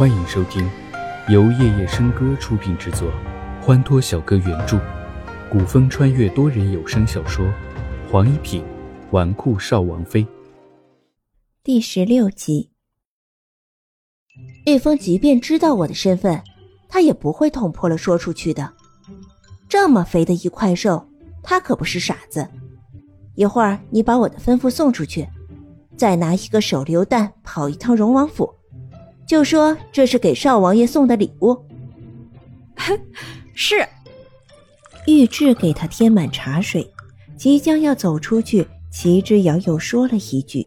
欢迎收听由夜夜笙歌出品制作，欢脱小哥原著，古风穿越多人有声小说《黄一品纨绔少王妃》第十六集。玉峰即便知道我的身份，他也不会捅破了说出去的。这么肥的一块肉，他可不是傻子。一会儿你把我的吩咐送出去，再拿一个手榴弹跑一趟荣王府。就说这是给少王爷送的礼物。是。玉质给他添满茶水，即将要走出去，齐之遥又说了一句：“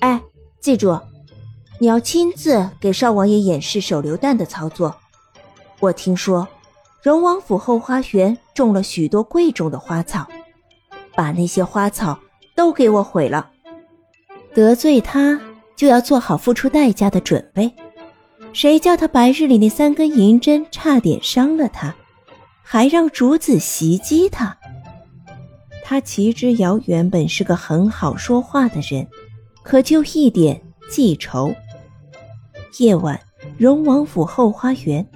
哎，记住，你要亲自给少王爷演示手榴弹的操作。我听说，荣王府后花园种了许多贵重的花草，把那些花草都给我毁了，得罪他。”就要做好付出代价的准备。谁叫他白日里那三根银针差点伤了他，还让主子袭击他？他齐之遥原本是个很好说话的人，可就一点记仇。夜晚，荣王府后花园，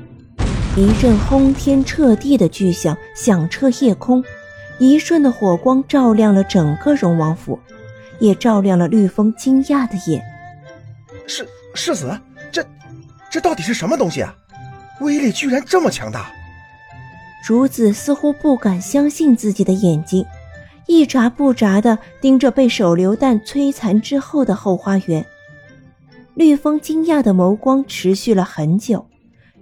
一阵轰天彻地的巨响响彻夜空，一瞬的火光照亮了整个荣王府，也照亮了绿风惊讶的眼。世世子，这这到底是什么东西啊？威力居然这么强大！竹子似乎不敢相信自己的眼睛，一眨不眨的盯着被手榴弹摧残之后的后花园。绿风惊讶的眸光持续了很久，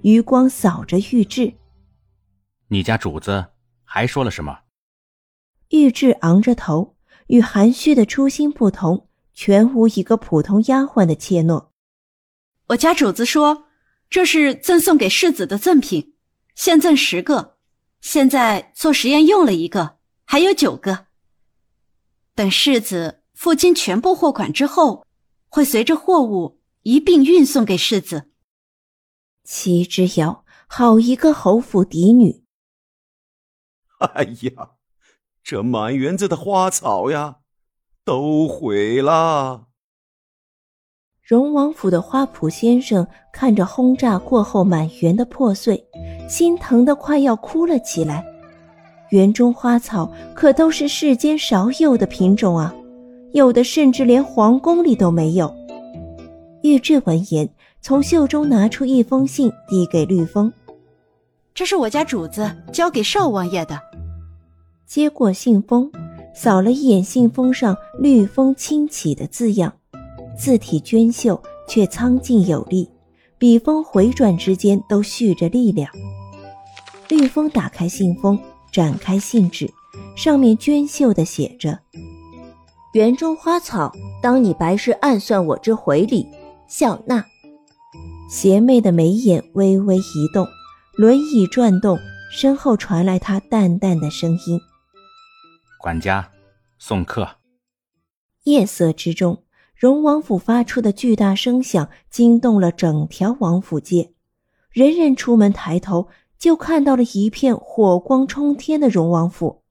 余光扫着玉质：“你家主子还说了什么？”玉质昂着头，与含蓄的初心不同。全无一个普通丫鬟的怯懦。我家主子说，这是赠送给世子的赠品，现赠十个。现在做实验用了一个，还有九个。等世子付清全部货款之后，会随着货物一并运送给世子。齐之遥，好一个侯府嫡女！哎呀，这满园子的花草呀！都毁了。荣王府的花圃先生看着轰炸过后满园的破碎，心疼的快要哭了起来。园中花草可都是世间少有的品种啊，有的甚至连皇宫里都没有。玉质闻言，从袖中拿出一封信，递给绿风：“这是我家主子交给少王爷的。”接过信封。扫了一眼信封上“绿风轻启”的字样，字体娟秀却苍劲有力，笔锋回转之间都蓄着力量。绿风打开信封，展开信纸，上面娟秀的写着：“园中花草，当你白日暗算我之回礼，笑纳。”邪魅的眉眼微微一动，轮椅转动，身后传来他淡淡的声音。管家，送客。夜色之中，荣王府发出的巨大声响惊动了整条王府街，人人出门抬头就看到了一片火光冲天的荣王府。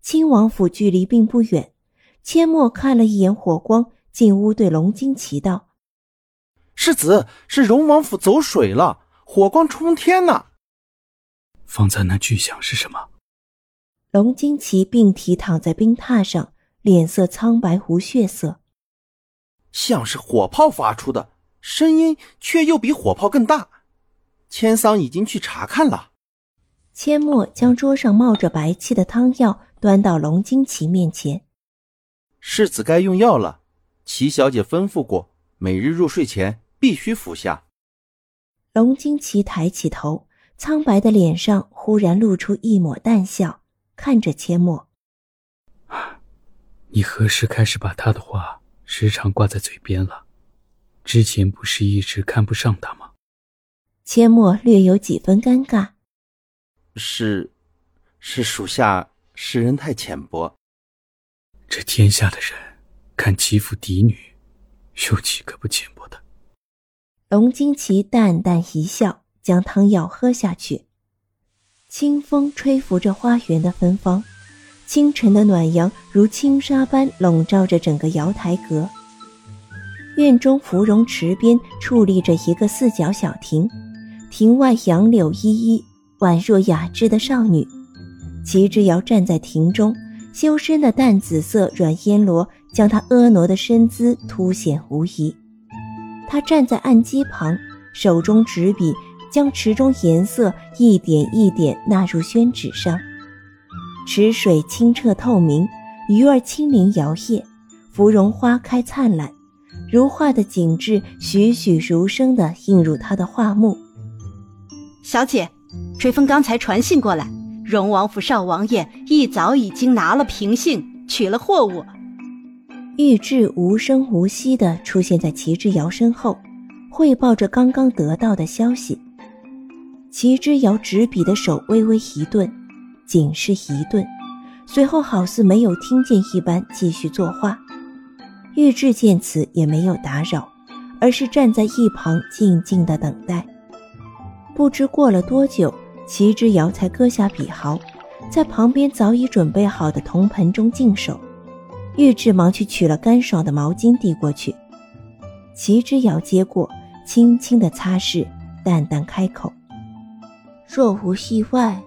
亲王府距离并不远，阡陌看了一眼火光，进屋对龙金奇道：“世子，是荣王府走水了，火光冲天呐！”方才那巨响是什么？龙金奇病体躺在冰榻上，脸色苍白无血色，像是火炮发出的声音，却又比火炮更大。千桑已经去查看了。阡陌将桌上冒着白气的汤药端到龙金奇面前。世子该用药了，齐小姐吩咐过，每日入睡前必须服下。龙金奇抬起头，苍白的脸上忽然露出一抹淡笑。看着阡陌，你何时开始把他的话时常挂在嘴边了？之前不是一直看不上他吗？阡陌略有几分尴尬。是，是属下识人太浅薄。这天下的人，敢欺负嫡女，有几个不浅薄的？龙金奇淡淡一笑，将汤药喝下去。清风吹拂着花园的芬芳，清晨的暖阳如轻纱般笼罩着整个瑶台阁。院中芙蓉池边矗立着一个四角小亭，亭外杨柳依依，宛若雅致的少女。齐之遥站在亭中，修身的淡紫色软烟罗将她婀娜的身姿凸显无疑。他站在案几旁，手中执笔将池中颜色一点一点纳入宣纸上。池水清澈透明，鱼儿轻灵摇曳，芙蓉花开灿烂。如画的景致栩栩如生地映入他的画目。小姐，追风刚才传信过来，荣王府少王爷一早已经拿了凭信，取了货物。玉质无声无息地出现在齐之遥身后，汇报着刚刚得到的消息。齐之遥执笔的手微微一顿，仅是一顿，随后好似没有听见一般，继续作画。玉质见此也没有打扰，而是站在一旁静静的等待。不知过了多久，齐之遥才搁下笔毫，在旁边早已准备好的铜盆中净手。玉质忙去取了干爽的毛巾递过去，齐之遥接过，轻轻的擦拭，淡淡开口：“若无意外，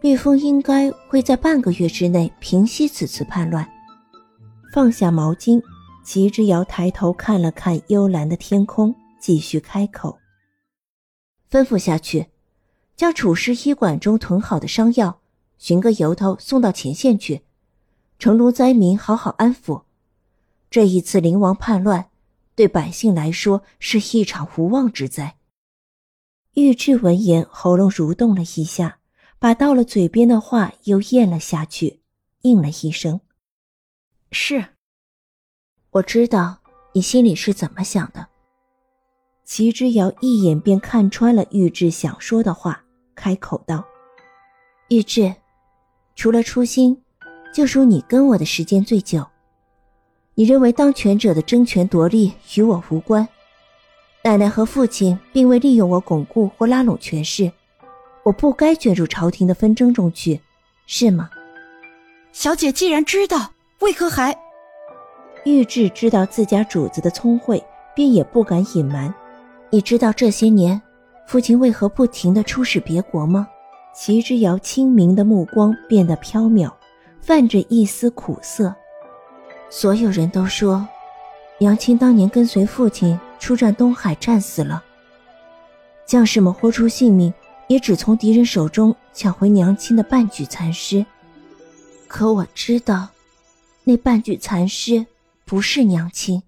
绿风应该会在半个月之内平息此次叛乱。”放下毛巾。齐之遥抬头看了看幽蓝的天空，继续开口：“吩咐下去，将楚师医馆中囤好的伤药，寻个由头送到前线去，城中灾民好好安抚。这一次灵王叛乱，对百姓来说是一场无妄之灾。”玉质闻言，喉咙蠕动了一下，把到了嘴边的话又咽了下去，应了一声：“是。”我知道你心里是怎么想的。齐之遥一眼便看穿了玉质想说的话，开口道：“玉质，除了初心，就属你跟我的时间最久。你认为当权者的争权夺利与我无关，奶奶和父亲并未利用我巩固或拉拢权势，我不该卷入朝廷的纷争中去，是吗？”小姐既然知道，为何还？玉质知道自家主子的聪慧，便也不敢隐瞒。你知道这些年，父亲为何不停的出使别国吗？齐之遥清明的目光变得飘渺，泛着一丝苦涩。所有人都说，娘亲当年跟随父亲出战东海，战死了。将士们豁出性命，也只从敌人手中抢回娘亲的半具残尸。可我知道，那半具残尸。不是娘亲。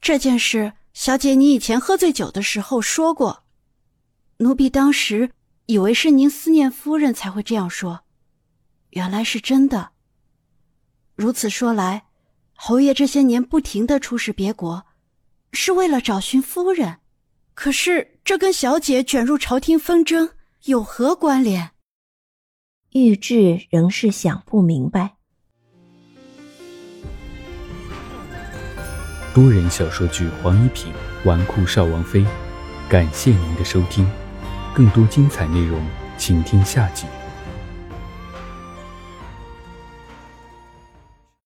这件事，小姐你以前喝醉酒的时候说过，奴婢当时以为是您思念夫人才会这样说，原来是真的。如此说来，侯爷这些年不停的出使别国，是为了找寻夫人。可是这跟小姐卷入朝廷纷争有何关联？玉质仍是想不明白。多人小说剧《黄一品纨绔少王妃》，感谢您的收听，更多精彩内容，请听下集。